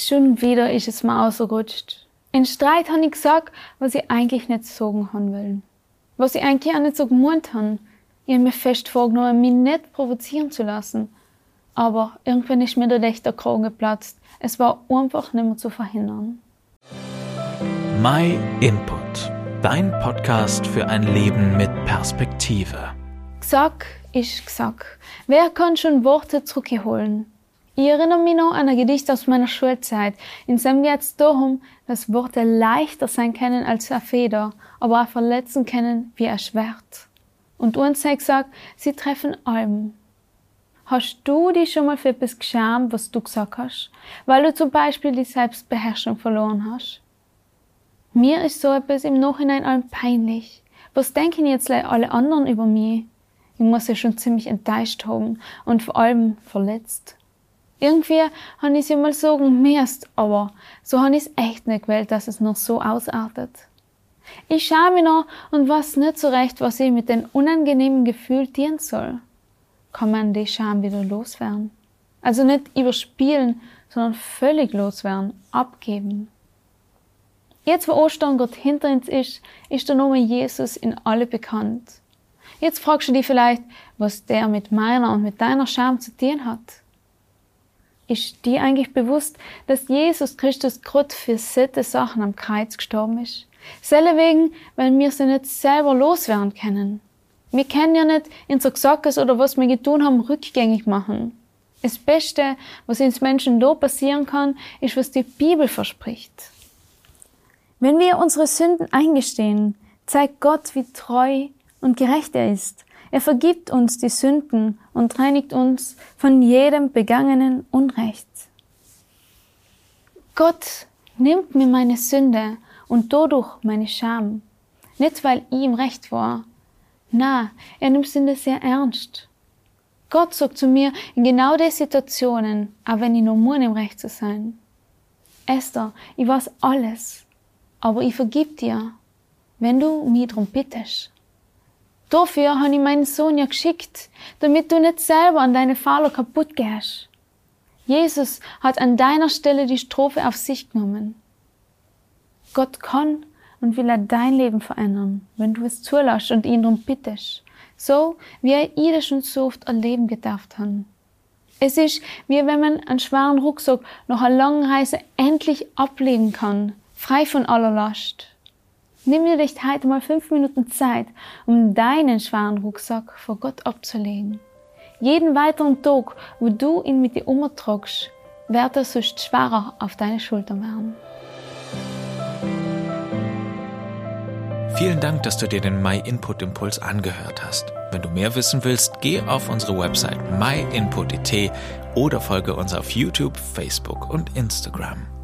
Schon wieder ist es mir ausgerutscht. In Streit habe ich gesagt, was ich eigentlich nicht sagen haben will. Was ich eigentlich auch nicht so gemeint habe. Ich habe mir fest vorgenommen, mich nicht provozieren zu lassen. Aber irgendwann ist mir der Dächter Kragen geplatzt. Es war einfach nicht mehr zu verhindern. My Input. Dein Podcast für ein Leben mit Perspektive. Gesagt ist gesagt. Wer kann schon Worte zurückholen? Ich erinnere mich noch an ein Gedicht aus meiner Schulzeit. In dem geht es darum, dass Worte leichter sein können als eine Feder, aber auch verletzen können wie ein Schwert. Und uns hat gesagt, sie treffen allem. Hast du dich schon mal für etwas geschämt, was du gesagt hast? Weil du zum Beispiel die Selbstbeherrschung verloren hast? Mir ist so etwas im Nachhinein allem peinlich. Was denken jetzt alle anderen über mich? Ich muss ja schon ziemlich enttäuscht haben und vor allem verletzt. Irgendwie habe ich es mal sagen müsst, aber so habe ich es echt nicht gewählt, dass es noch so ausartet. Ich schaue mich noch und weiß nicht so recht, was ich mit den unangenehmen Gefühlen tun soll. Kann man die Scham wieder loswerden? Also nicht überspielen, sondern völlig loswerden, abgeben. Jetzt, wo Ostern Gott hinter uns ist, ist der Name Jesus in alle bekannt. Jetzt fragst du dich vielleicht, was der mit meiner und mit deiner Scham zu tun hat. Ist dir eigentlich bewusst, dass Jesus Christus Gott für solche Sachen am Kreuz gestorben ist? Selle wegen, weil wir sie nicht selber loswerden können. Wir können ja nicht unser Gesackes oder was wir getan haben, rückgängig machen. Das Beste, was uns Menschen da passieren kann, ist, was die Bibel verspricht. Wenn wir unsere Sünden eingestehen, zeigt Gott, wie treu und gerecht er ist er vergibt uns die Sünden und reinigt uns von jedem begangenen Unrecht. Gott nimmt mir meine Sünde und dadurch meine Scham. Nicht weil ihm recht war. Na, er nimmt Sünde sehr ernst. Gott sagt zu mir in genau den Situationen, auch wenn ich nur muss, im Recht zu sein. Esther, ich weiß alles, aber ich vergib dir, wenn du mich drum bittest. Dafür habe ich meinen Sohn ja geschickt, damit du nicht selber an deine Fehler kaputt gehst. Jesus hat an deiner Stelle die Strophe auf sich genommen. Gott kann und will er dein Leben verändern, wenn du es zulässt und ihn darum bittest. So, wie er ihr schon so oft erleben gedacht hat. Es ist, wie wenn man einen schweren Rucksack nach einer langen Reise endlich ablegen kann, frei von aller Last. Nimm dir dich heute mal fünf Minuten Zeit, um deinen schweren Rucksack vor Gott abzulegen. Jeden weiteren Tag, wo du ihn mit dir umtragst, wird er sonst schwerer auf deine Schultern werden. Vielen Dank, dass du dir den My Input Impuls angehört hast. Wenn du mehr wissen willst, geh auf unsere Website myinput.it oder folge uns auf YouTube, Facebook und Instagram.